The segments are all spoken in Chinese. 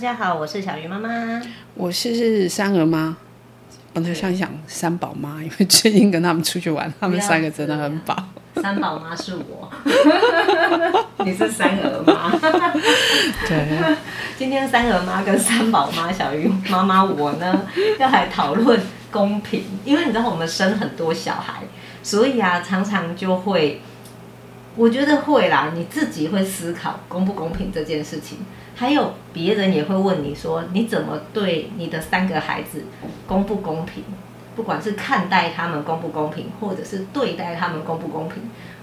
家好，我是小鱼妈妈，我是三儿妈。本来想想三宝妈，因为最近跟他们出去玩，他们三个真的很饱。三宝妈是我，你是三儿妈。对，今天三儿妈跟三宝妈小鱼妈妈我呢，要来讨论公平，因为你知道我们生很多小孩，所以啊，常常就会，我觉得会啦，你自己会思考公不公平这件事情。还有别人也会问你说，你怎么对你的三个孩子公不公平？不管是看待他们公不公平，或者是对待他们公不公平。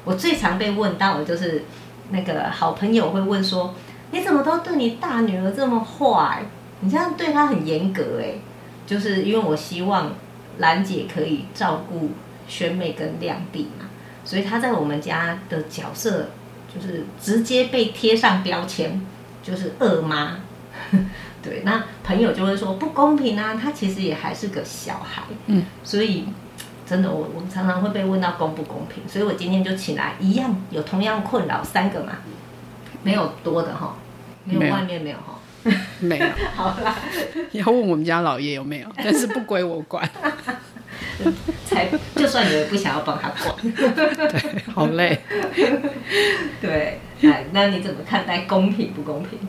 我最常被问到的就是，那个好朋友会问说，你怎么都对你大女儿这么坏？你这样对她很严格哎，就是因为我希望兰姐可以照顾宣妹跟亮弟嘛，所以他在我们家的角色就是直接被贴上标签。就是二妈，对，那朋友就会说不公平啊，他其实也还是个小孩，嗯，所以真的我我常常会被问到公不公平，所以我今天就请来一样有同样困扰三个嘛，没有多的哈，没有外面没有哈，没有，好啦，要问我们家老爷有没有，但是不归我管，才就算你也不想要帮他管，对，好累，对。哎，那你怎么看待公平不公平？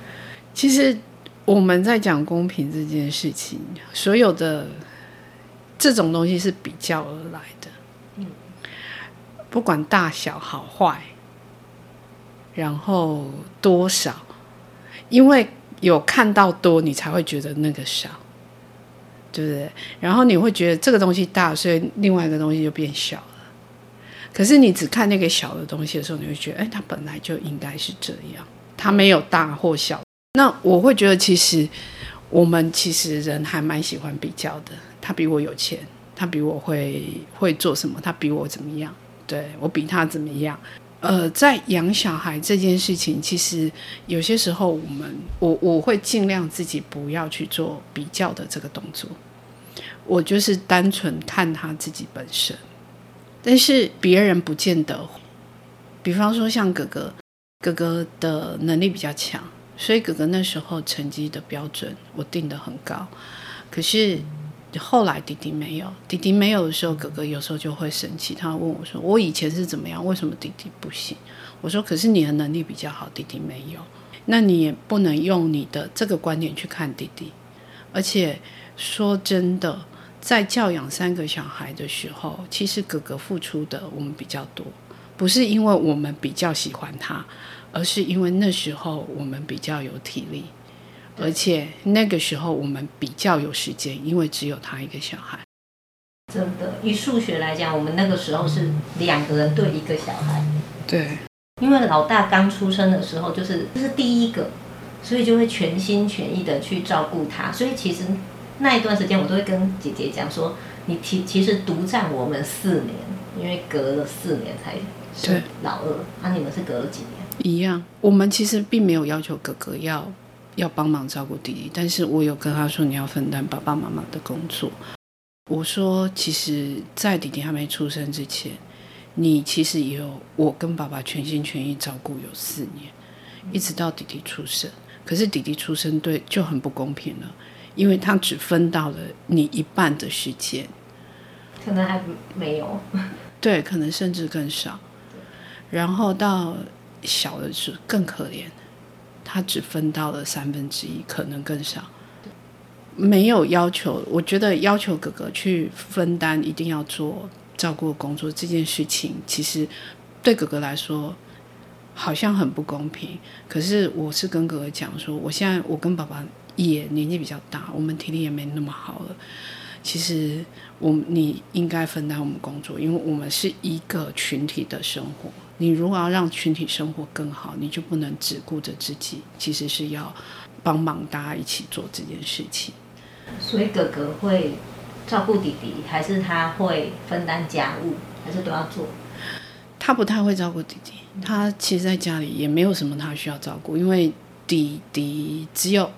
其实我们在讲公平这件事情，所有的这种东西是比较而来的。嗯，不管大小好坏，然后多少，因为有看到多，你才会觉得那个少，对不对？然后你会觉得这个东西大，所以另外一个东西就变小了。可是你只看那个小的东西的时候，你会觉得，哎，它本来就应该是这样，它没有大或小。那我会觉得，其实我们其实人还蛮喜欢比较的。他比我有钱，他比我会会做什么，他比我怎么样？对，我比他怎么样？呃，在养小孩这件事情，其实有些时候我们我我会尽量自己不要去做比较的这个动作，我就是单纯看他自己本身。但是别人不见得，比方说像哥哥，哥哥的能力比较强，所以哥哥那时候成绩的标准我定得很高。可是后来弟弟没有，弟弟没有的时候，哥哥有时候就会生气，他问我说：“我以前是怎么样？为什么弟弟不行？”我说：“可是你的能力比较好，弟弟没有，那你也不能用你的这个观点去看弟弟。而且说真的。”在教养三个小孩的时候，其实哥哥付出的我们比较多，不是因为我们比较喜欢他，而是因为那时候我们比较有体力，而且那个时候我们比较有时间，因为只有他一个小孩。真的，以数学来讲，我们那个时候是两个人对一个小孩。对，因为老大刚出生的时候就是就是第一个，所以就会全心全意的去照顾他，所以其实。那一段时间，我都会跟姐姐讲说：“你其其实独占我们四年，因为隔了四年才生老二，那、啊、你们是隔了几年？一样。我们其实并没有要求哥哥要要帮忙照顾弟弟，但是我有跟他说你要分担爸爸妈妈的工作。我说，其实，在弟弟还没出生之前，你其实也有我跟爸爸全心全意照顾有四年，一直到弟弟出生。可是弟弟出生对就很不公平了。”因为他只分到了你一半的时间，可能还没有，对，可能甚至更少。然后到小的时候更可怜，他只分到了三分之一，可能更少。没有要求，我觉得要求哥哥去分担，一定要做照顾工作这件事情，其实对哥哥来说好像很不公平。可是我是跟哥哥讲说，我现在我跟爸爸。也年纪比较大，我们体力也没那么好了。其实我你应该分担我们工作，因为我们是一个群体的生活。你如果要让群体生活更好，你就不能只顾着自己，其实是要帮忙大家一起做这件事情。所以哥哥会照顾弟弟，还是他会分担家务，还是都要做？他不太会照顾弟弟，他其实在家里也没有什么他需要照顾，因为弟弟只有。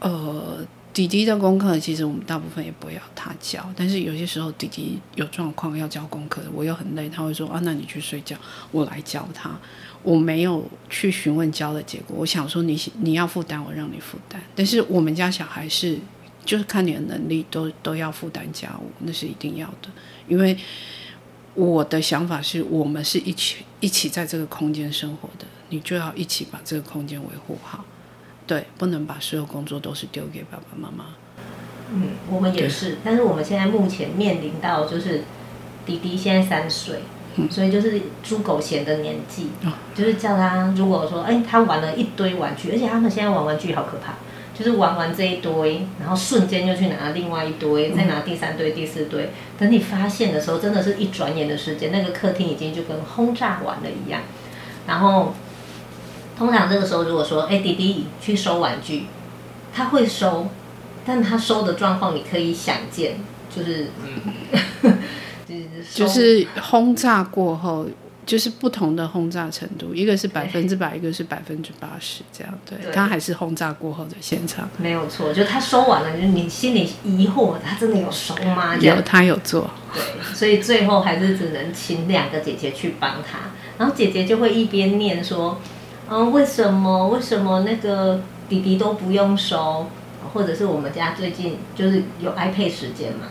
呃，弟弟的功课，其实我们大部分也不要他教，但是有些时候弟弟有状况要交功课，我又很累，他会说啊，那你去睡觉，我来教他。我没有去询问教的结果，我想说你你要负担，我让你负担。但是我们家小孩是，就是看你的能力都都要负担家务，那是一定要的。因为我的想法是我们是一起一起在这个空间生活的，你就要一起把这个空间维护好。对，不能把所有工作都是丢给爸爸妈妈。嗯，我们也是，但是我们现在目前面临到就是弟弟现在三岁。所以就是猪狗嫌的年纪，就是叫他如果说，哎，他玩了一堆玩具，而且他们现在玩玩具好可怕，就是玩完这一堆，然后瞬间就去拿另外一堆，再拿第三堆、第四堆，等你发现的时候，真的是一转眼的时间，那个客厅已经就跟轰炸完了一样。然后通常这个时候，如果说，哎，弟弟去收玩具，他会收，但他收的状况你可以想见，就是。就是轰炸过后，就是不同的轰炸程度，一个是百分之百，一个是百分之八十，这样对。他还是轰炸过后的现场，没有错。就他收完了，就是你心里疑惑，他真的有收吗？有，他有做。对，所以最后还是只能请两个姐姐去帮他，然后姐姐就会一边念说：“嗯，为什么？为什么那个弟弟都不用收？或者是我们家最近就是有 iPad 时间嘛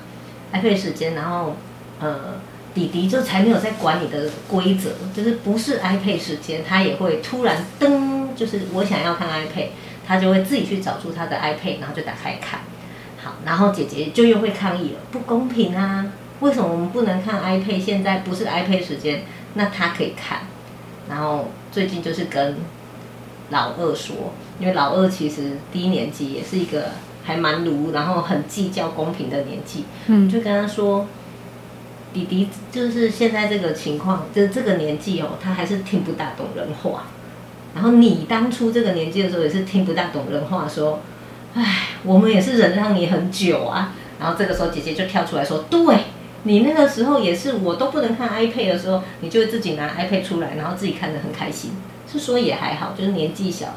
？iPad 时间，然后。”呃，弟弟就才没有在管你的规则，就是不是 iPad 时间，他也会突然噔，就是我想要看 iPad，他就会自己去找出他的 iPad，然后就打开看。好，然后姐姐就又会抗议了，不公平啊！为什么我们不能看 iPad？现在不是 iPad 时间，那他可以看。然后最近就是跟老二说，因为老二其实低年级也是一个还蛮鲁，然后很计较公平的年纪，嗯，就跟他说。弟弟就是现在这个情况，就是这个年纪哦，他还是听不大懂人话。然后你当初这个年纪的时候，也是听不大懂人话，说，哎，我们也是忍让你很久啊。然后这个时候姐姐就跳出来说，对，你那个时候也是，我都不能看 iPad 的时候，你就自己拿 iPad 出来，然后自己看得很开心。是说也还好，就是年纪小，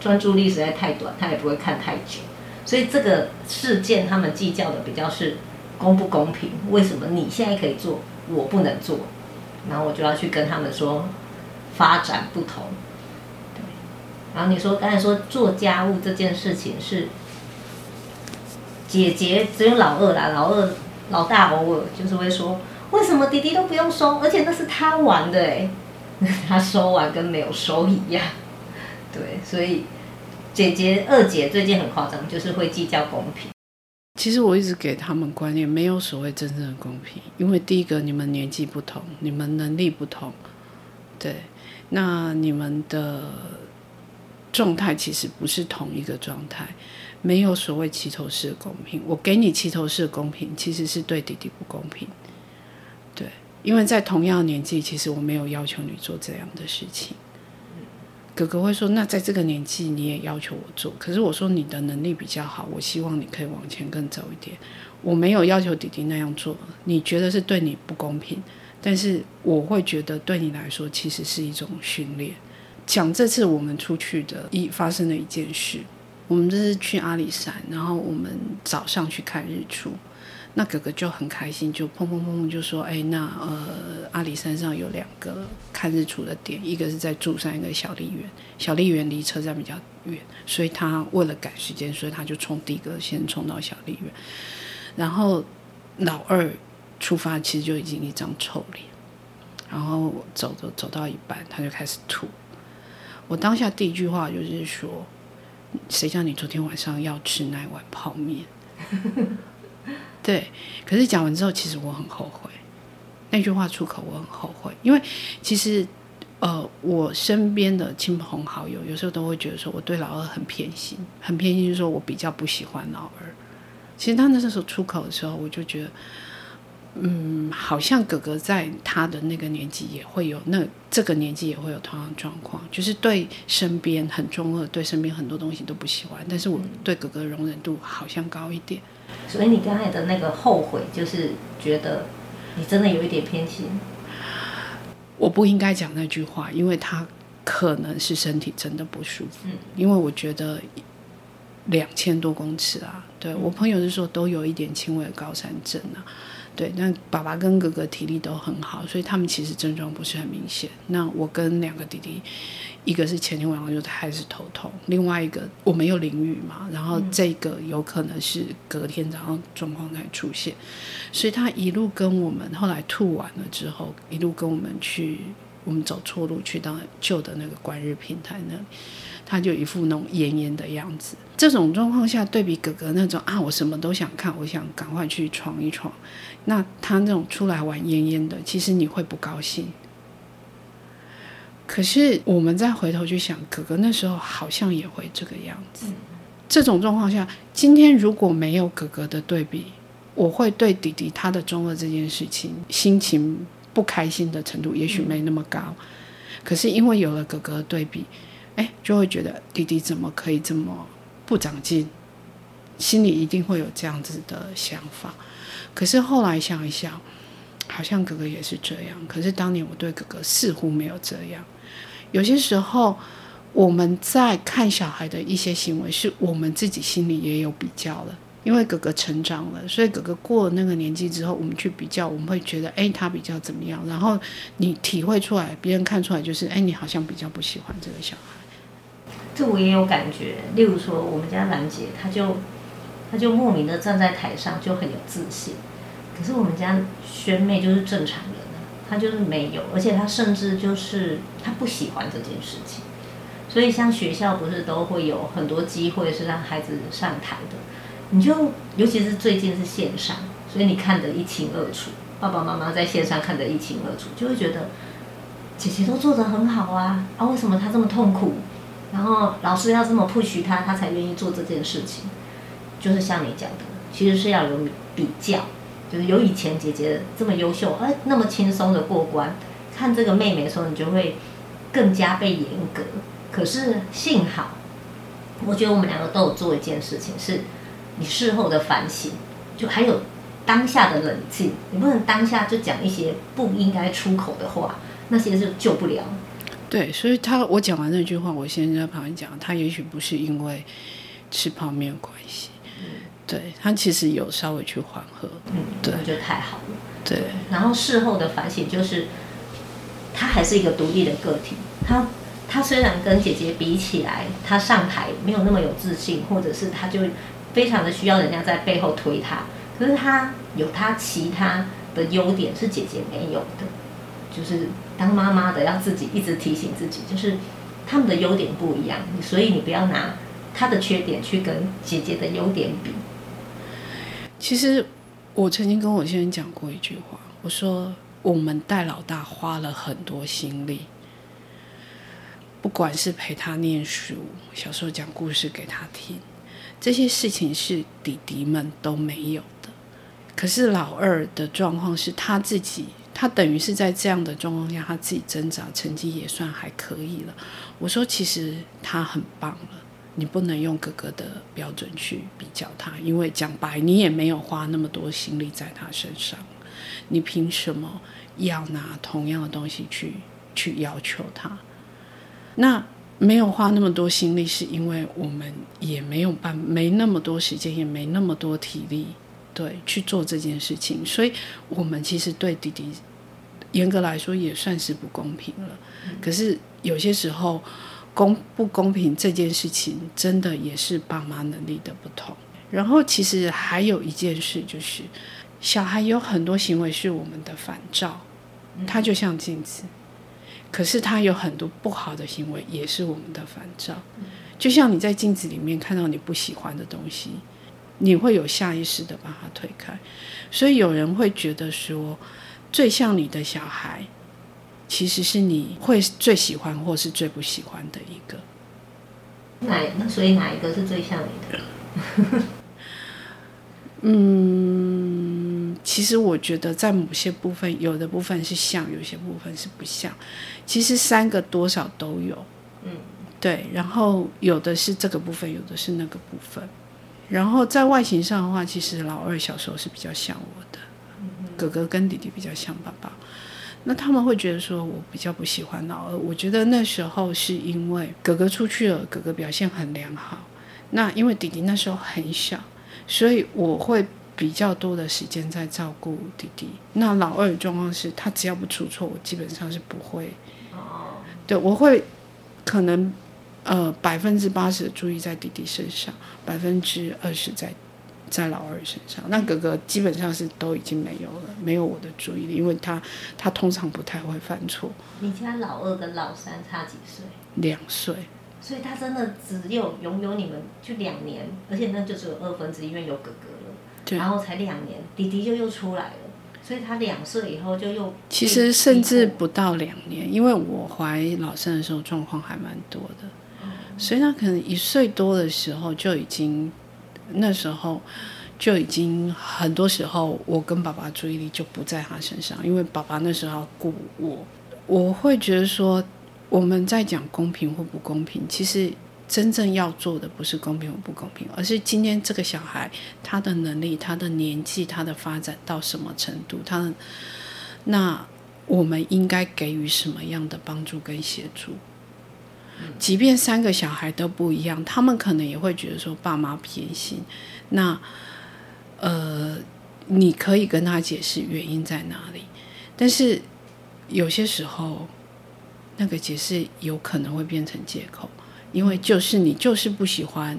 专注力实在太短，他也不会看太久。所以这个事件他们计较的比较是。公不公平？为什么你现在可以做，我不能做？然后我就要去跟他们说，发展不同。对。然后你说刚才说做家务这件事情是姐姐只有老二啦，老二老大偶尔就是会说，为什么弟弟都不用收？而且那是他玩的哎，他收完跟没有收一样。对，所以姐姐二姐最近很夸张，就是会计较公平。其实我一直给他们观念，没有所谓真正的公平，因为第一个你们年纪不同，你们能力不同，对，那你们的状态其实不是同一个状态，没有所谓齐头式公平。我给你齐头式公平，其实是对弟弟不公平，对，因为在同样的年纪，其实我没有要求你做这样的事情。哥哥会说：“那在这个年纪，你也要求我做。可是我说你的能力比较好，我希望你可以往前更走一点。我没有要求弟弟那样做，你觉得是对你不公平，但是我会觉得对你来说其实是一种训练。讲这次我们出去的一发生的一件事，我们这是去阿里山，然后我们早上去看日出。”那哥哥就很开心，就砰砰砰砰就说：“哎，那呃，阿里山上有两个看日出的点，一个是在柱山，一个小丽园。小丽园离车站比较远，所以他为了赶时间，所以他就冲第一个先冲到小丽园。然后老二出发其实就已经一张臭脸，然后走走走到一半，他就开始吐。我当下第一句话就是说：谁叫你昨天晚上要吃那碗泡面？”对，可是讲完之后，其实我很后悔，那句话出口，我很后悔，因为其实，呃，我身边的亲朋好友有时候都会觉得说，我对老二很偏心，很偏心，就是说我比较不喜欢老二。其实他那时候出口的时候，我就觉得，嗯，好像哥哥在他的那个年纪也会有，那这个年纪也会有同样的状况，就是对身边很中二，对身边很多东西都不喜欢，但是我对哥哥容忍度好像高一点。所以你刚才的那个后悔，就是觉得你真的有一点偏心。我不应该讲那句话，因为他可能是身体真的不舒服。嗯，因为我觉得两千多公尺啊。对，我朋友是说都有一点轻微的高山症啊。对，但爸爸跟哥哥体力都很好，所以他们其实症状不是很明显。那我跟两个弟弟，一个是前天晚上就开始头痛，另外一个我没有淋雨嘛，然后这个有可能是隔天早上状况才出现，所以他一路跟我们，后来吐完了之后，一路跟我们去，我们走错路去到旧的那个观日平台那里。他就一副那种奄奄的样子。这种状况下，对比哥哥那种啊，我什么都想看，我想赶快去闯一闯。那他那种出来玩奄奄的，其实你会不高兴。可是我们再回头去想，哥哥那时候好像也会这个样子。这种状况下，今天如果没有哥哥的对比，我会对弟弟他的中二这件事情心情不开心的程度，也许没那么高。可是因为有了哥哥的对比。哎，就会觉得弟弟怎么可以这么不长进，心里一定会有这样子的想法。可是后来想一想，好像哥哥也是这样。可是当年我对哥哥似乎没有这样。有些时候我们在看小孩的一些行为，是我们自己心里也有比较了。因为哥哥成长了，所以哥哥过了那个年纪之后，我们去比较，我们会觉得，哎，他比较怎么样？然后你体会出来，别人看出来就是，哎，你好像比较不喜欢这个小孩。这我也有感觉，例如说我们家兰姐，她就她就莫名的站在台上就很有自信，可是我们家萱妹就是正常人，她就是没有，而且她甚至就是她不喜欢这件事情，所以像学校不是都会有很多机会是让孩子上台的，你就尤其是最近是线上，所以你看得一清二楚，爸爸妈妈在线上看得一清二楚，就会觉得姐姐都做得很好啊，啊为什么她这么痛苦？然后老师要这么 push 他，他才愿意做这件事情。就是像你讲的，其实是要有比较，就是有以前姐姐这么优秀，哎，那么轻松的过关，看这个妹妹的时候，你就会更加被严格。可是幸好，我觉得我们两个都有做一件事情，是你事后的反省，就还有当下的冷静。你不能当下就讲一些不应该出口的话，那些是救不了。对，所以他我讲完那句话，我先在旁边讲，他也许不是因为吃泡面关系，嗯、对他其实有稍微去缓和，嗯，对，那就太好了。对，然后事后的反省就是，他还是一个独立的个体，他他虽然跟姐姐比起来，他上台没有那么有自信，或者是他就非常的需要人家在背后推他，可是他有他其他的优点是姐姐没有的。就是当妈妈的要自己一直提醒自己，就是他们的优点不一样，所以你不要拿他的缺点去跟姐姐的优点比。其实我曾经跟我先生讲过一句话，我说我们带老大花了很多心力，不管是陪他念书，小时候讲故事给他听，这些事情是弟弟们都没有的。可是老二的状况是他自己。他等于是在这样的状况下，他自己挣扎，成绩也算还可以了。我说，其实他很棒了，你不能用哥哥的标准去比较他，因为讲白，你也没有花那么多心力在他身上，你凭什么要拿同样的东西去去要求他？那没有花那么多心力，是因为我们也没有办，没那么多时间，也没那么多体力。对，去做这件事情，所以我们其实对弟弟严格来说也算是不公平了。可是有些时候公不公平这件事情，真的也是爸妈能力的不同。然后其实还有一件事就是，小孩有很多行为是我们的反照，他就像镜子，可是他有很多不好的行为也是我们的反照，就像你在镜子里面看到你不喜欢的东西。你会有下意识的把它推开，所以有人会觉得说，最像你的小孩，其实是你会最喜欢或是最不喜欢的一个。哪？那所以哪一个是最像你的？嗯，其实我觉得在某些部分，有的部分是像，有些部分是不像。其实三个多少都有。嗯，对。然后有的是这个部分，有的是那个部分。然后在外形上的话，其实老二小时候是比较像我的，哥哥跟弟弟比较像爸爸。那他们会觉得说我比较不喜欢老二。我觉得那时候是因为哥哥出去了，哥哥表现很良好，那因为弟弟那时候很小，所以我会比较多的时间在照顾弟弟。那老二的状况是他只要不出错，我基本上是不会。哦。对，我会可能呃百分之八十的注意在弟弟身上，百分之二十在在老二身上。那哥哥基本上是都已经没有了，没有我的注意力，因为他他通常不太会犯错。你家老二跟老三差几岁？两岁。所以他真的只有拥有你们就两年，而且那就只有二分之一，因为有哥哥了，对然后才两年，弟弟就又出来了，所以他两岁以后就又其实甚至不到两年，因为我怀老三的时候状况还蛮多的，嗯、所以他可能一岁多的时候就已经，那时候就已经很多时候我跟爸爸注意力就不在他身上，因为爸爸那时候要顾我，我会觉得说。我们在讲公平或不公平，其实真正要做的不是公平或不公平，而是今天这个小孩他的能力、他的年纪、他的发展到什么程度，他那我们应该给予什么样的帮助跟协助？即便三个小孩都不一样，他们可能也会觉得说爸妈偏心。那呃，你可以跟他解释原因在哪里，但是有些时候。那个解释有可能会变成借口，因为就是你就是不喜欢，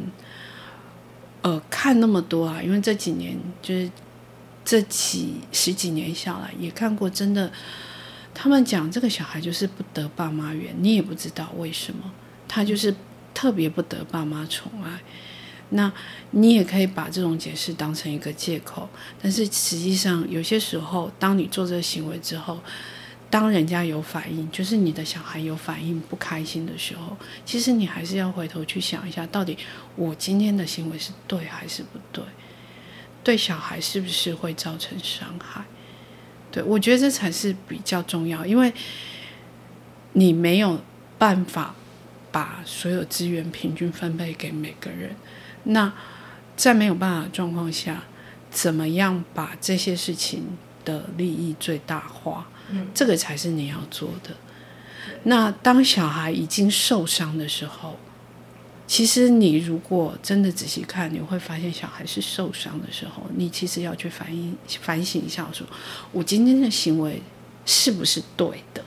呃，看那么多啊。因为这几年就是这几十几年下来，也看过真的，他们讲这个小孩就是不得爸妈缘，你也不知道为什么，他就是特别不得爸妈宠爱。那你也可以把这种解释当成一个借口，但是实际上有些时候，当你做这个行为之后。当人家有反应，就是你的小孩有反应不开心的时候，其实你还是要回头去想一下，到底我今天的行为是对还是不对？对小孩是不是会造成伤害？对，我觉得这才是比较重要，因为你没有办法把所有资源平均分配给每个人。那在没有办法的状况下，怎么样把这些事情的利益最大化？这个才是你要做的。那当小孩已经受伤的时候，其实你如果真的仔细看，你会发现小孩是受伤的时候，你其实要去反应、反省一下说，说我今天的行为是不是对的？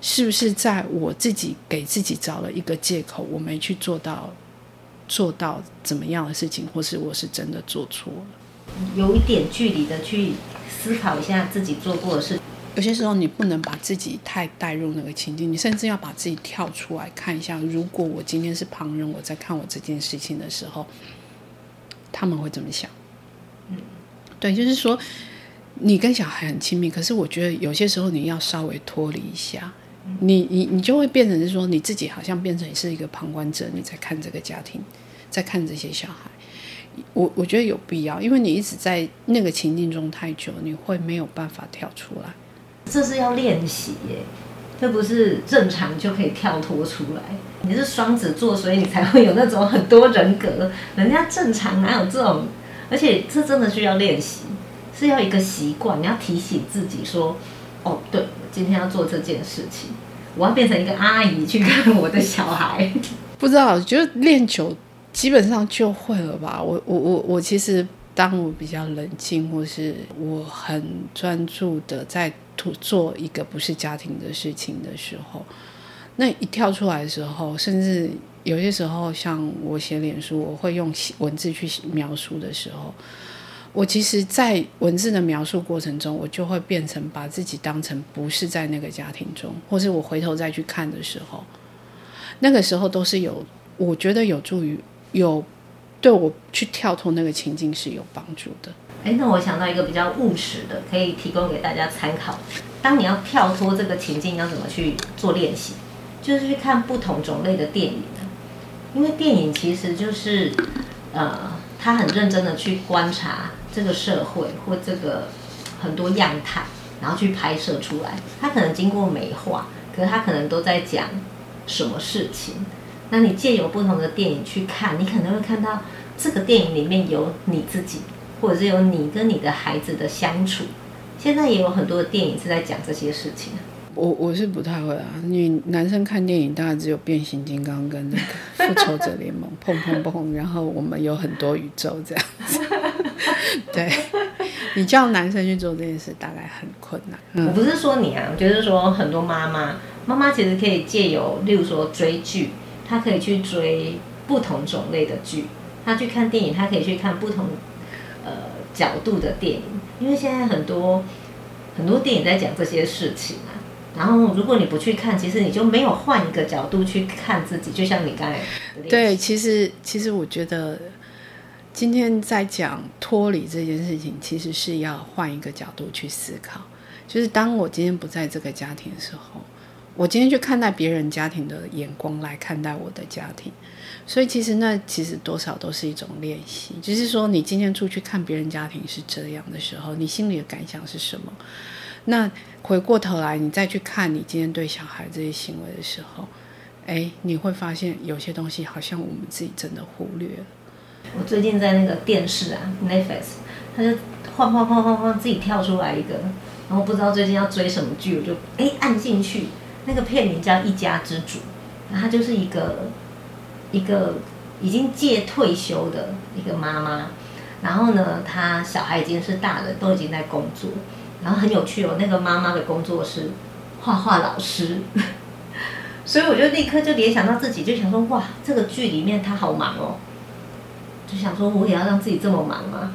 是不是在我自己给自己找了一个借口，我没去做到做到怎么样的事情，或是我是真的做错了？有一点距离的去思考一下自己做过的事。有些时候你不能把自己太带入那个情境，你甚至要把自己跳出来看一下。如果我今天是旁人，我在看我这件事情的时候，他们会怎么想？嗯，对，就是说你跟小孩很亲密，可是我觉得有些时候你要稍微脱离一下，你你你就会变成是说你自己好像变成是一个旁观者，你在看这个家庭，在看这些小孩。我我觉得有必要，因为你一直在那个情境中太久，你会没有办法跳出来。这是要练习耶，这不是正常就可以跳脱出来。你是双子座，所以你才会有那种很多人格。人家正常哪有这种？而且这真的需要练习，是要一个习惯。你要提醒自己说：“哦，对，今天要做这件事情，我要变成一个阿姨去看我的小孩。”不知道，觉得练久基本上就会了吧？我我我我其实当我比较冷静，或是我很专注的在。做一个不是家庭的事情的时候，那一跳出来的时候，甚至有些时候，像我写脸书，我会用文字去描述的时候，我其实，在文字的描述过程中，我就会变成把自己当成不是在那个家庭中，或是我回头再去看的时候，那个时候都是有，我觉得有助于有对我去跳脱那个情境是有帮助的。哎，那我想到一个比较务实的，可以提供给大家参考。当你要跳脱这个情境，要怎么去做练习？就是去看不同种类的电影。因为电影其实就是，呃，他很认真的去观察这个社会或这个很多样态，然后去拍摄出来。他可能经过美化，可是他可能都在讲什么事情。那你借由不同的电影去看，你可能会看到这个电影里面有你自己。或者是有你跟你的孩子的相处，现在也有很多的电影是在讲这些事情。我我是不太会啊。你男生看电影大概只有变形金刚跟那个复仇者联盟，砰砰砰，然后我们有很多宇宙这样子。对，你叫男生去做这件事大概很困难。嗯、我不是说你啊，我觉得说很多妈妈，妈妈其实可以借由，例如说追剧，他可以去追不同种类的剧，他去看电影，他可以去看不同呃角度的电影，因为现在很多。很多电影在讲这些事情啊，然后如果你不去看，其实你就没有换一个角度去看自己。就像你刚才对，其实其实我觉得今天在讲脱离这件事情，其实是要换一个角度去思考。就是当我今天不在这个家庭的时候，我今天去看待别人家庭的眼光来看待我的家庭。所以其实那其实多少都是一种练习，就是说你今天出去看别人家庭是这样的时候，你心里的感想是什么？那回过头来你再去看你今天对小孩这些行为的时候，哎，你会发现有些东西好像我们自己真的忽略了。我最近在那个电视啊，Netflix，他就晃晃晃晃晃自己跳出来一个，然后不知道最近要追什么剧，我就哎按进去，那个片名叫《一家之主》，然后他就是一个。一个已经届退休的一个妈妈，然后呢，她小孩已经是大人，都已经在工作，然后很有趣哦。那个妈妈的工作是画画老师，所以我就立刻就联想到自己，就想说哇，这个剧里面她好忙哦，就想说我也要让自己这么忙吗？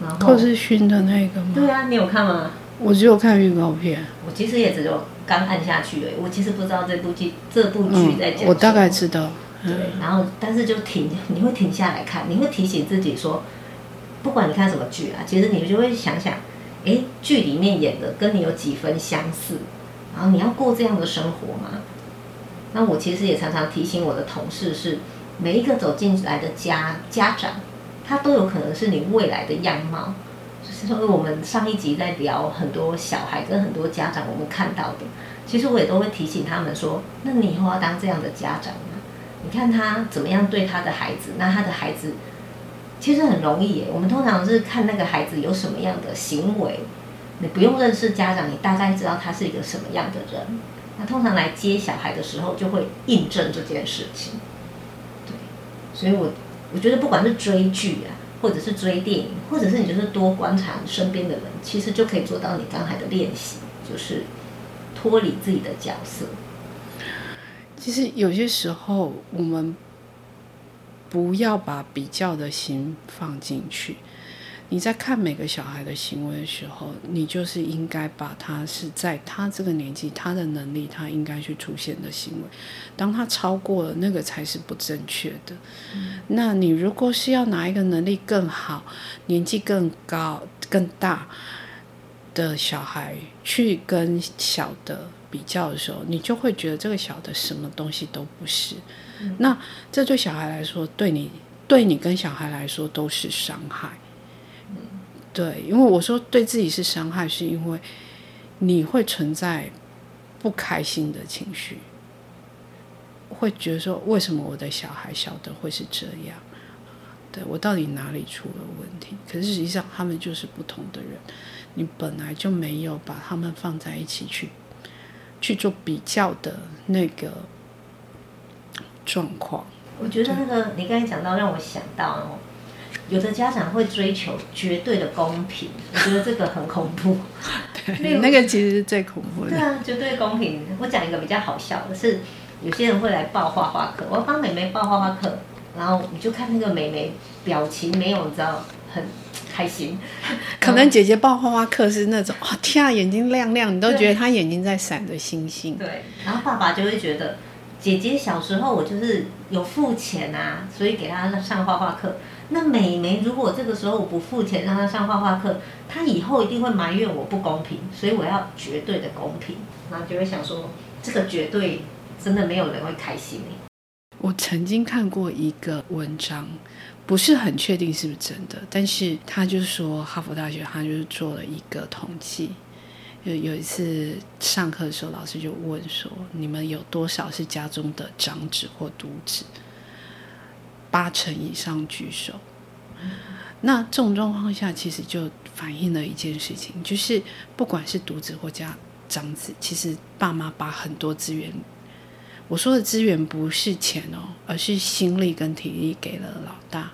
然后寇世勋的那个吗？对啊，你有看吗？我只有看预告片，我其实也只有刚按下去而已，我其实不知道这部剧这部剧在讲什么。嗯，我大概知道。对，然后但是就停，你会停下来看，你会提醒自己说，不管你看什么剧啊，其实你就会想想，哎，剧里面演的跟你有几分相似，然后你要过这样的生活吗？那我其实也常常提醒我的同事是，每一个走进来的家家长，他都有可能是你未来的样貌。就是说，我们上一集在聊很多小孩跟很多家长，我们看到的，其实我也都会提醒他们说，那你以后要当这样的家长吗？你看他怎么样对他的孩子，那他的孩子其实很容易耶。我们通常是看那个孩子有什么样的行为，你不用认识家长，你大概知道他是一个什么样的人。那通常来接小孩的时候，就会印证这件事情。对，所以我我觉得不管是追剧啊，或者是追电影，或者是你就是多观察身边的人，其实就可以做到你刚才的练习，就是脱离自己的角色。其实有些时候，我们不要把比较的心放进去。你在看每个小孩的行为的时候，你就是应该把他是在他这个年纪、他的能力、他应该去出现的行为。当他超过了，那个才是不正确的。嗯。那你如果是要拿一个能力更好、年纪更高、更大的小孩去跟小的。比较的时候，你就会觉得这个小的什么东西都不是。嗯、那这对小孩来说，对你、对你跟小孩来说都是伤害。嗯、对，因为我说对自己是伤害，是因为你会存在不开心的情绪，会觉得说，为什么我的小孩小的会是这样？对，我到底哪里出了问题？可是实际上他们就是不同的人，你本来就没有把他们放在一起去。去做比较的那个状况，我觉得那个你刚才讲到，让我想到哦，有的家长会追求绝对的公平，我觉得这个很恐怖。对，那个其实是最恐怖的。对啊，绝对公平。我讲一个比较好笑的是，有些人会来报画画课，我要帮妹妹报画画课，然后你就看那个妹妹表情没有，你知道很。开心，可能姐姐报画画课是那种啊，天啊，眼睛亮亮，你都觉得她眼睛在闪着星星。对，然后爸爸就会觉得，姐姐小时候我就是有付钱啊，所以给她上画画课。那妹妹如果这个时候我不付钱让她上画画课，她以后一定会埋怨我不公平，所以我要绝对的公平。然后就会想说，这个绝对真的没有人会开心。我曾经看过一个文章。不是很确定是不是真的，但是他就说哈佛大学他就是做了一个统计，有有一次上课的时候，老师就问说：“你们有多少是家中的长子或独子？”八成以上举手。那这种状况下，其实就反映了一件事情，就是不管是独子或家长子，其实爸妈把很多资源，我说的资源不是钱哦，而是心力跟体力给了老大。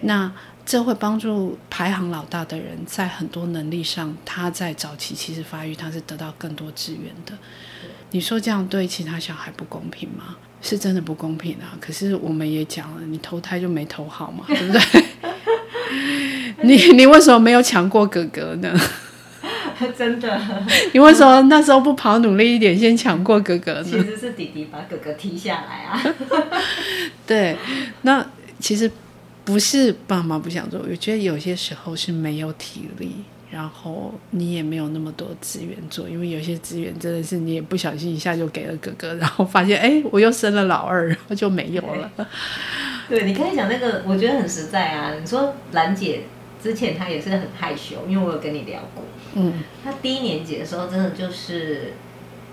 那这会帮助排行老大的人，在很多能力上，他在早期其实发育，他是得到更多资源的。你说这样对其他小孩不公平吗？是真的不公平啊！可是我们也讲了，你投胎就没投好嘛，对不对？你你为什么没有抢过哥哥呢？真的，你为什么那时候不跑努力一点，先抢过哥哥呢？其实是弟弟把哥哥踢下来啊。对，那其实不是爸妈不想做，我觉得有些时候是没有体力。然后你也没有那么多资源做，因为有些资源真的是你也不小心一下就给了哥哥，然后发现哎，我又生了老二，然 后就没有了。对，对你刚才讲那个，我觉得很实在啊。你说兰姐之前她也是很害羞，因为我有跟你聊过，嗯，她低年级的时候真的就是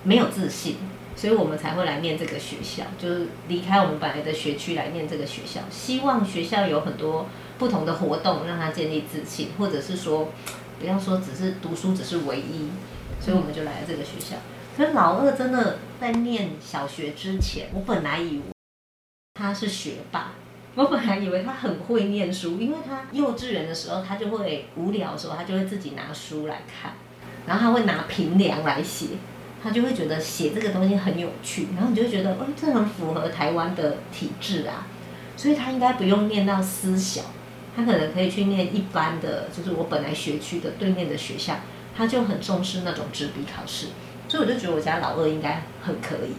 没有自信，所以我们才会来念这个学校，就是离开我们本来的学区来念这个学校，希望学校有很多不同的活动让他建立自信，或者是说。不要说只是读书只是唯一，所以我们就来了这个学校。可是老二真的在念小学之前，我本来以为他是学霸，我本来以为他很会念书，因为他幼稚园的时候他就会无聊的时候，他就会自己拿书来看，然后他会拿平梁来写，他就会觉得写这个东西很有趣，然后你就觉得，哦，这很符合台湾的体制啊，所以他应该不用念到私小。他可能可以去念一般的，就是我本来学区的对面的学校，他就很重视那种纸笔考试，所以我就觉得我家老二应该很可以。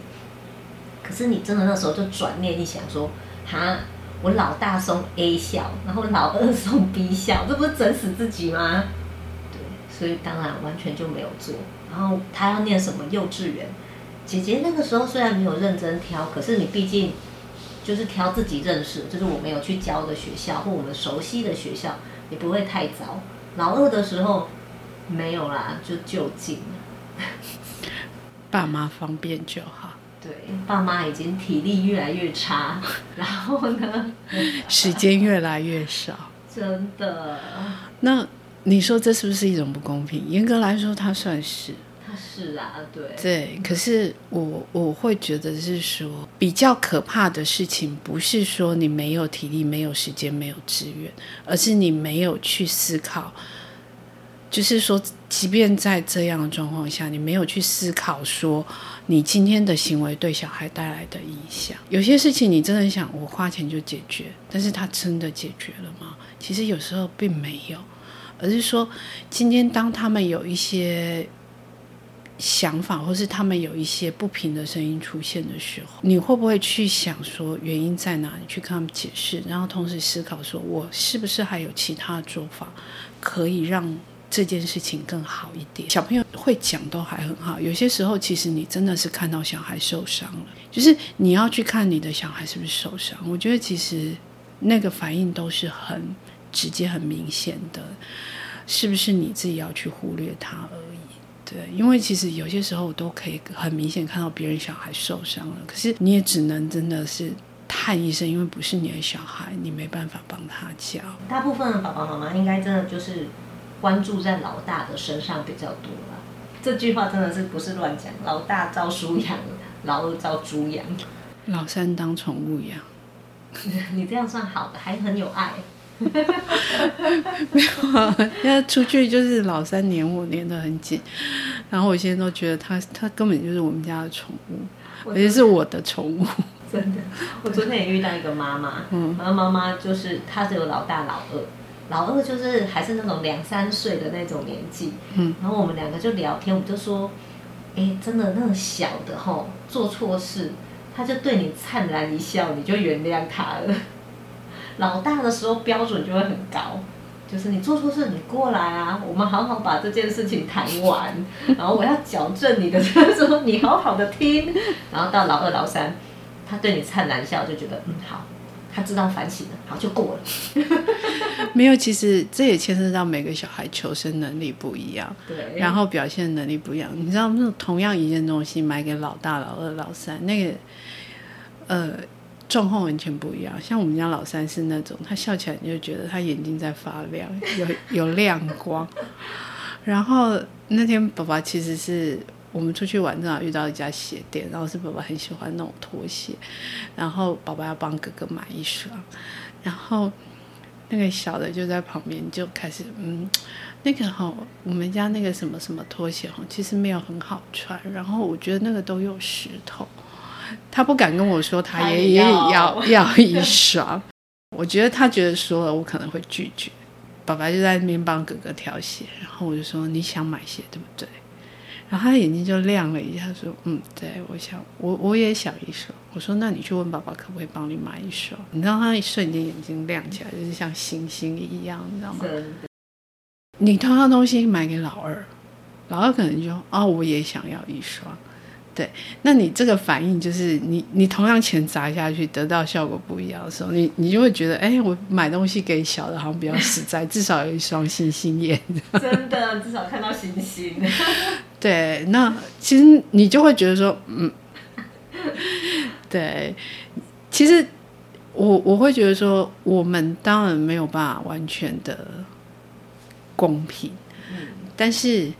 可是你真的那时候就转念一想说，哈，我老大送 A 校，然后老二送 B 校，这不是整死自己吗？对，所以当然完全就没有做。然后他要念什么幼稚园，姐姐那个时候虽然没有认真挑，可是你毕竟。就是挑自己认识，就是我没有去教的学校或我们熟悉的学校，也不会太糟。老二的时候没有啦，就就近。爸妈方便就好。对，爸妈已经体力越来越差，然后呢，时间越来越少。真的。那你说这是不是一种不公平？严格来说，它算是。是啊，对对，可是我我会觉得是说，比较可怕的事情不是说你没有体力、没有时间、没有资源，而是你没有去思考。就是说，即便在这样的状况下，你没有去思考说你今天的行为对小孩带来的影响。有些事情你真的想我花钱就解决，但是他真的解决了吗？其实有时候并没有，而是说今天当他们有一些。想法，或是他们有一些不平的声音出现的时候，你会不会去想说原因在哪里，去跟他们解释，然后同时思考说，我是不是还有其他做法，可以让这件事情更好一点？小朋友会讲都还很好，有些时候其实你真的是看到小孩受伤了，就是你要去看你的小孩是不是受伤。我觉得其实那个反应都是很直接、很明显的，是不是你自己要去忽略他而？对，因为其实有些时候我都可以很明显看到别人小孩受伤了，可是你也只能真的是叹一声，因为不是你的小孩，你没办法帮他教。大部分的爸爸妈妈应该真的就是关注在老大的身上比较多了。这句话真的是不是乱讲？老大照书养，老二照猪养，老三当宠物养。你这样算好的，还很有爱。没有啊，现在出去就是老三黏我黏得很紧，然后我现在都觉得他他根本就是我们家的宠物，而且是我的宠物。真的，我昨天也遇到一个妈妈，嗯，然后妈妈就是她只有老大老二，老二就是还是那种两三岁的那种年纪，嗯，然后我们两个就聊天，我们就说，哎，真的那个小的吼做错事，他就对你灿然一笑，你就原谅他了。老大的时候标准就会很高，就是你做错事，你过来啊，我们好好把这件事情谈完，然后我要矫正你的，就是说你好好的听，然后到老二、老三，他对你灿烂笑，就觉得嗯好，他知道反省了，好就过了。没有，其实这也牵涉到每个小孩求生能力不一样，对，然后表现能力不一样。你知道，那种同样一件东西买给老大、老二、老三，那个呃。状况完全不一样，像我们家老三是那种，他笑起来你就觉得他眼睛在发亮，有有亮光。然后那天爸爸其实是我们出去玩，正好遇到一家鞋店，然后是爸爸很喜欢那种拖鞋，然后爸爸要帮哥哥买一双，然后那个小的就在旁边就开始嗯，那个哈，我们家那个什么什么拖鞋哈，其实没有很好穿，然后我觉得那个都有石头，他不敢跟我说，他也也要 要一双，我觉得他觉得说了我可能会拒绝。爸爸就在那边帮哥哥挑鞋，然后我就说，你想买鞋对不对？然后他眼睛就亮了一下，说嗯，对，我想我我也想一双。我说那你去问爸爸可不可以帮你买一双？你知道他一瞬间眼睛亮起来，就是像星星一样，你知道吗？你同样东西买给老二，老二可能就哦，我也想要一双。对，那你这个反应就是你，你同样钱砸下去，得到效果不一样的时候，你你就会觉得，哎，我买东西给小的，好像比较实在，至少有一双星星眼。真的，至少看到星星。对，那其实你就会觉得说，嗯，对，其实我我会觉得说，我们当然没有办法完全的公平，嗯，但是。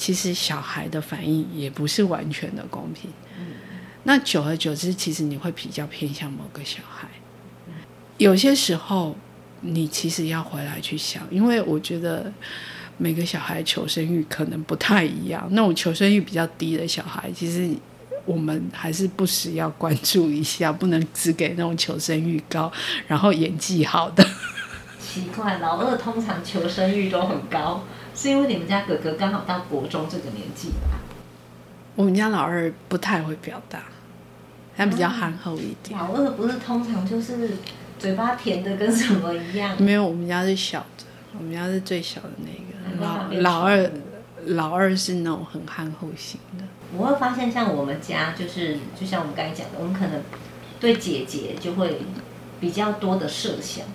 其实小孩的反应也不是完全的公平，嗯，那久而久之，其实你会比较偏向某个小孩。有些时候，你其实要回来去想，因为我觉得每个小孩求生欲可能不太一样。那种求生欲比较低的小孩，其实我们还是不时要关注一下，不能只给那种求生欲高，然后演技好的。奇怪，老二通常求生欲都很高。是因为你们家哥哥刚好到国中这个年纪吧？我们家老二不太会表达，他比较憨厚一点。老二不是通常就是嘴巴甜的跟什么一样？没有，我们家是小的，我们家是最小的那个。老老二，老二是那种很憨厚型的。我会发现，像我们家就是，就像我们刚才讲的，我们可能对姐姐就会比较多的设想。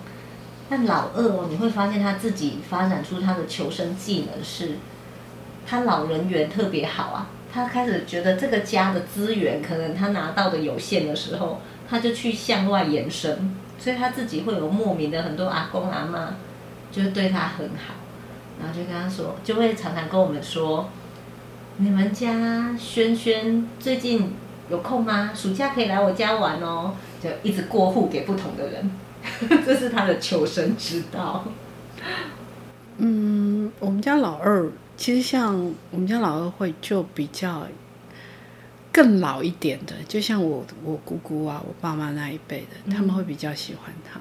但老二哦，你会发现他自己发展出他的求生技能是，他老人缘特别好啊。他开始觉得这个家的资源可能他拿到的有限的时候，他就去向外延伸，所以他自己会有莫名的很多阿公阿嬷，就是对他很好，然后就跟他说，就会常常跟我们说，你们家轩轩最近有空吗？暑假可以来我家玩哦，就一直过户给不同的人。这是他的求生之道。嗯，我们家老二其实像我们家老二会就比较更老一点的，就像我我姑姑啊，我爸妈那一辈的，嗯、他们会比较喜欢他。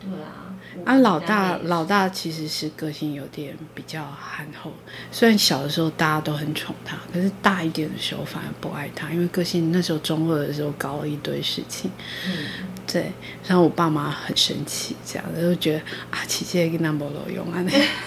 对啊，啊，老大老大其实是个性有点比较憨厚，虽然小的时候大家都很宠他，可是大一点的时候反而不爱他，因为个性那时候中二的时候搞了一堆事情。嗯。对，然后我爸妈很生气，这样就觉得啊，琪姐跟那没路用啊，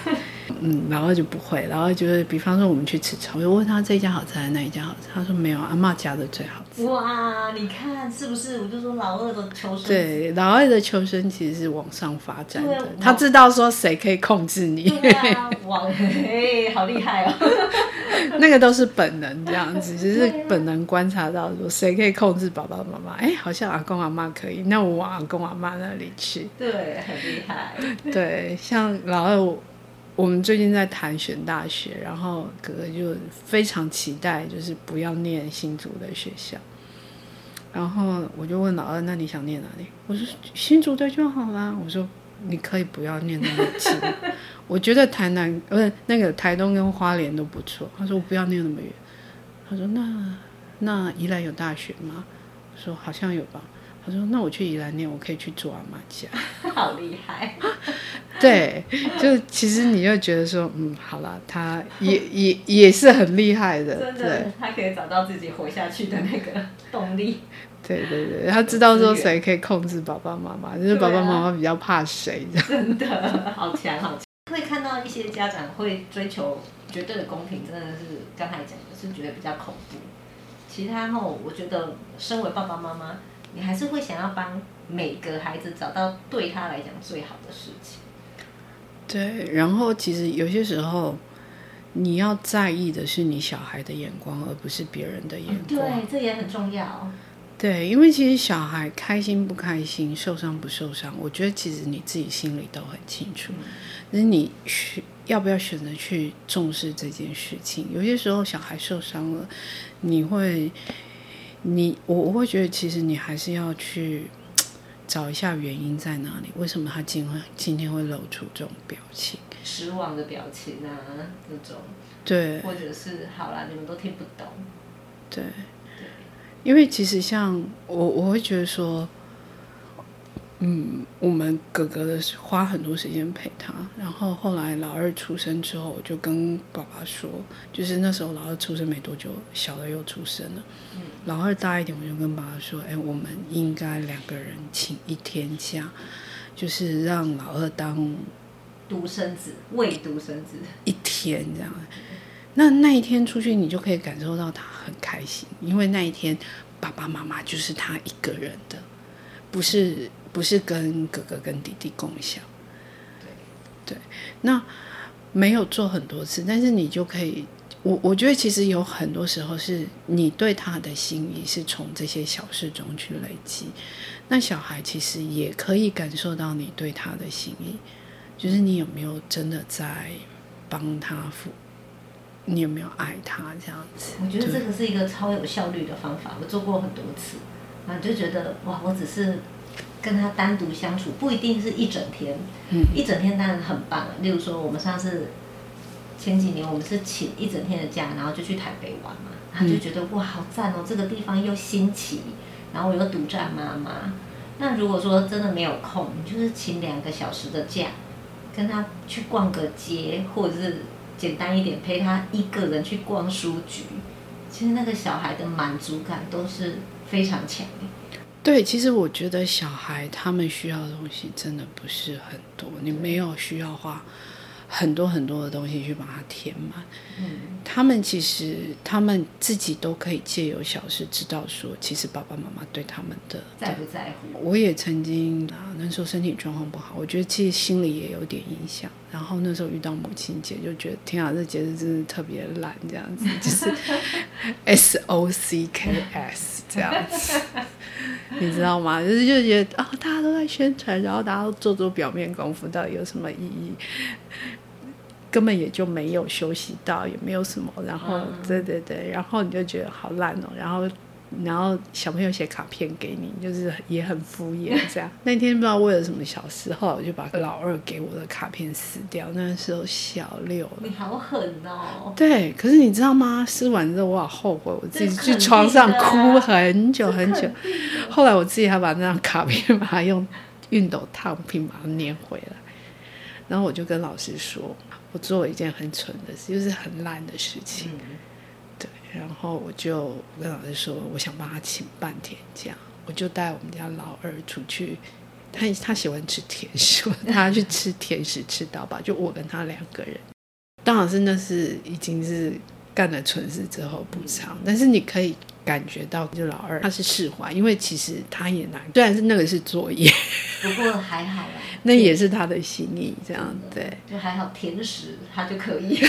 嗯，然后就不会，然后就是，比方说我们去吃炒，我就问他这一家好吃还是那一家好吃，他说没有，阿妈家的最好吃。哇，你看是不是？我就说老二的求生，对，老二的求生其实是往上发展的，他知道说谁可以控制你。对啊，哇，嘿，好厉害哦。那个都是本能这样子，只是本能观察到说谁可以控制爸爸妈妈，哎，好像阿公阿妈可以，那我往阿公阿妈那里去。对，很厉害。对，像老二。我们最近在谈选大学，然后哥哥就非常期待，就是不要念新竹的学校。然后我就问老二：“那你想念哪里？”我说：“新竹的就好啦。”我说：“你可以不要念那么近，我觉得台南不是那个台东跟花莲都不错。”他说：“我不要念那么远。”他说：“那那宜兰有大学吗？”我说：“好像有吧。”他说：“那我去宜兰念，我可以去住阿妈家。”好厉害！对，就其实你就觉得说，嗯，好了，他也也也是很厉害的，真的，对他可以找到自己活下去的那个动力。对对对，他知道说谁可以控制爸爸妈妈，就是爸爸妈妈比较怕谁这样。真的，好强好强！会看到一些家长会追求绝对的公平，真的是刚才讲的是觉得比较恐怖。其他后，我觉得身为爸爸妈妈。你还是会想要帮每个孩子找到对他来讲最好的事情。对，然后其实有些时候，你要在意的是你小孩的眼光，而不是别人的眼光。对，这也很重要。对，因为其实小孩开心不开心、受伤不受伤，我觉得其实你自己心里都很清楚。那、嗯、你选要不要选择去重视这件事情？有些时候小孩受伤了，你会，你我我会觉得，其实你还是要去找一下原因在哪里，为什么他今会今天会露出这种表情？失望的表情啊，这种。对，或者是好啦，你们都听不懂。对，对，因为其实像我，我会觉得说，嗯，我们哥哥的是花很多时间陪他，然后后来老二出生之后，我就跟爸爸说，就是那时候老二出生没多久，小的又出生了，嗯，老二大一点，我就跟爸爸说，哎，我们应该两个人请一天假，就是让老二当。独生子，未独生子，一天这样，那那一天出去，你就可以感受到他很开心，因为那一天爸爸妈妈就是他一个人的，不是不是跟哥哥跟弟弟共享。对，对，那没有做很多次，但是你就可以，我我觉得其实有很多时候是你对他的心意是从这些小事中去累积，那小孩其实也可以感受到你对他的心意。就是你有没有真的在帮他付？你有没有爱他这样子？我觉得这个是一个超有效率的方法，我做过很多次，啊，就觉得哇，我只是跟他单独相处，不一定是一整天，嗯，一整天当然很棒。例如说，我们上次前几年我们是请一整天的假，然后就去台北玩嘛，他就觉得哇，好赞哦，这个地方又新奇，然后我又独占妈妈。那如果说真的没有空，你就是请两个小时的假。跟他去逛个街，或者是简单一点，陪他一个人去逛书局。其实那个小孩的满足感都是非常强的。对，其实我觉得小孩他们需要的东西真的不是很多，你没有需要花。很多很多的东西去把它填满，嗯，他们其实他们自己都可以借由小事知道说，其实爸爸妈妈对他们的在不在乎。我也曾经啊，那时候身体状况不好，我觉得其实心里也有点影响。然后那时候遇到母亲节，就觉得天啊，这节日真是特别烂，这样子 就是 S O C K S 这样子，你知道吗？就是就觉得啊，大家都在宣传，然后大家都做做表面功夫，到底有什么意义？根本也就没有休息到，也没有什么，然后、嗯、对对对，然后你就觉得好烂哦，然后然后小朋友写卡片给你，就是也很敷衍这样。那天不知道为了什么小事，后来我就把老二给我的卡片撕掉。那时候小六了，你好狠哦！对，可是你知道吗？撕完之后我好后悔，我自己去床上哭很久很久。后来我自己还把那张卡片把它用熨斗烫平把它粘回来，然后我就跟老师说。我做了一件很蠢的事，就是很烂的事情。然后我就跟老师说，我想帮他请半天假，我就带我们家老二出去。他他喜欢吃甜食，他去吃甜食吃到饱，就我跟他两个人。当老师那是已经是干了蠢事之后补偿，但是你可以。感觉到就老二他是释怀，因为其实他也难，虽然是那个是作业，不过还好啦，那也是他的心意，这样对，就还好甜食他就可以，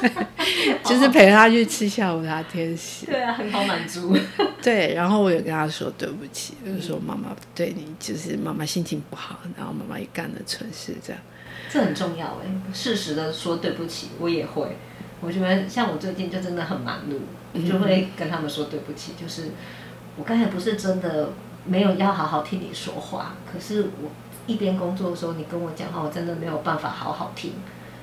对，就是陪他去吃下午茶甜食，对啊，很好满足，对，然后我也跟他说对不起，就是说妈妈对你，就是妈妈心情不好，然后妈妈也干了蠢事，这样，这很重要哎，适时的说对不起，我也会。我觉得像我最近就真的很忙碌，我就会跟他们说对不起。就是我刚才不是真的没有要好好听你说话，可是我一边工作的时候，你跟我讲话，我真的没有办法好好听。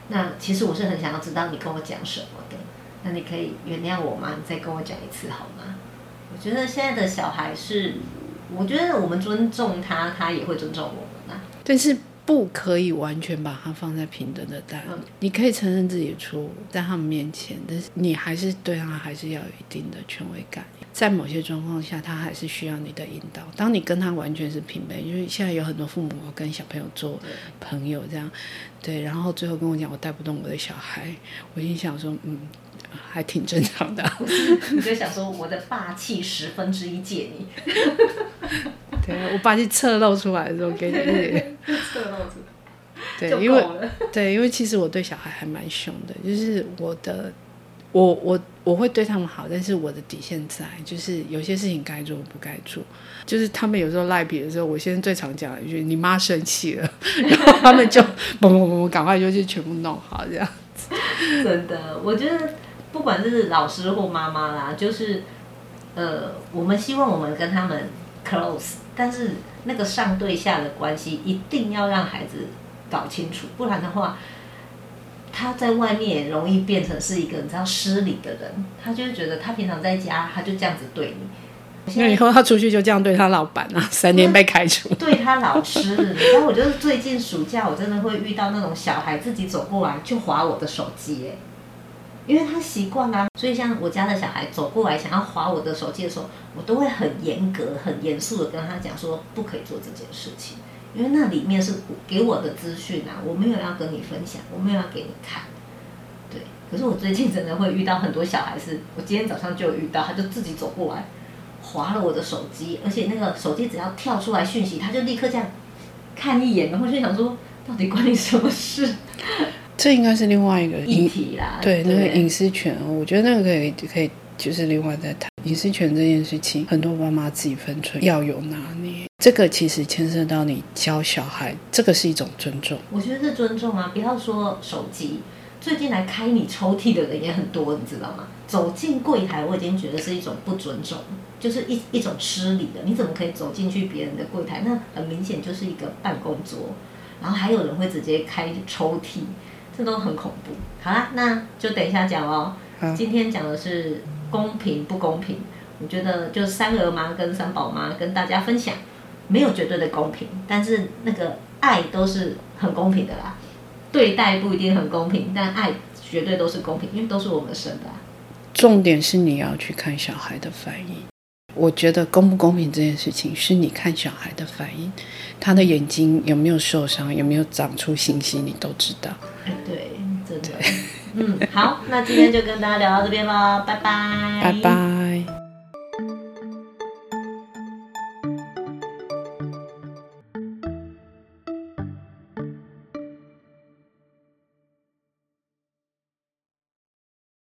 那其实我是很想要知道你跟我讲什么的。那你可以原谅我吗？你再跟我讲一次好吗？我觉得现在的小孩是，我觉得我们尊重他，他也会尊重我们啊。但是。不可以完全把它放在平等的单位，你可以承认自己的错误在他们面前，但是你还是对他还是要有一定的权威感。在某些状况下，他还是需要你的引导。当你跟他完全是平辈，因为现在有很多父母跟小朋友做朋友这样，对，然后最后跟我讲我带不动我的小孩，我心想说，嗯，还挺正常的。你 就想说我的霸气十分之一借你。对，我把你侧漏出来的时候给你 侧露出来，对，因为对，因为其实我对小孩还蛮凶的，就是我的我我我会对他们好，但是我的底线在，就是有些事情该做不该做。就是他们有时候赖皮的时候，我现在最常讲一句你妈生气了，然后他们就嘣嘣嘣，赶快就去全部弄好这样子。真的，我觉得不管是老师或妈妈啦，就是呃，我们希望我们跟他们 close，但是那个上对下的关系一定要让孩子搞清楚，不然的话。他在外面也容易变成是一个你知道失礼的人，他就会觉得他平常在家他就这样子对你，那以后他出去就这样对他老板啊，三年被开除。对他老师，你知道我就是最近暑假我真的会遇到那种小孩自己走过来就划我的手机，哎，因为他习惯啦，所以像我家的小孩走过来想要划我的手机的时候，我都会很严格、很严肃的跟他讲说不可以做这件事情。因为那里面是给我的资讯啊，我没有要跟你分享，我没有要给你看，对。可是我最近真的会遇到很多小孩子，我今天早上就有遇到，他就自己走过来，划了我的手机，而且那个手机只要跳出来讯息，他就立刻这样看一眼，然后就想说，到底关你什么事？这应该是另外一个议题啦，对，对那个隐私权，我觉得那个可以可以。就是另外再谈隐私权这件事情，很多妈妈自己分寸要有拿捏。这个其实牵涉到你教小孩，这个是一种尊重。我觉得是尊重啊，不要说手机。最近来开你抽屉的人也很多，你知道吗？走进柜台，我已经觉得是一种不尊重，就是一一种失礼的。你怎么可以走进去别人的柜台？那很明显就是一个办公桌，然后还有人会直接开抽屉，这都很恐怖。好啦，那就等一下讲哦。今天讲的是。公平不公平？我觉得就三儿妈跟三宝妈跟大家分享，没有绝对的公平，但是那个爱都是很公平的啦。对待不一定很公平，但爱绝对都是公平，因为都是我们生的啊。重点是你要去看小孩的反应。我觉得公不公平这件事情，是你看小孩的反应，他的眼睛有没有受伤，有没有长出信息，你都知道。对，真的。嗯，好，那今天就跟大家聊到这边喽，拜拜，拜拜。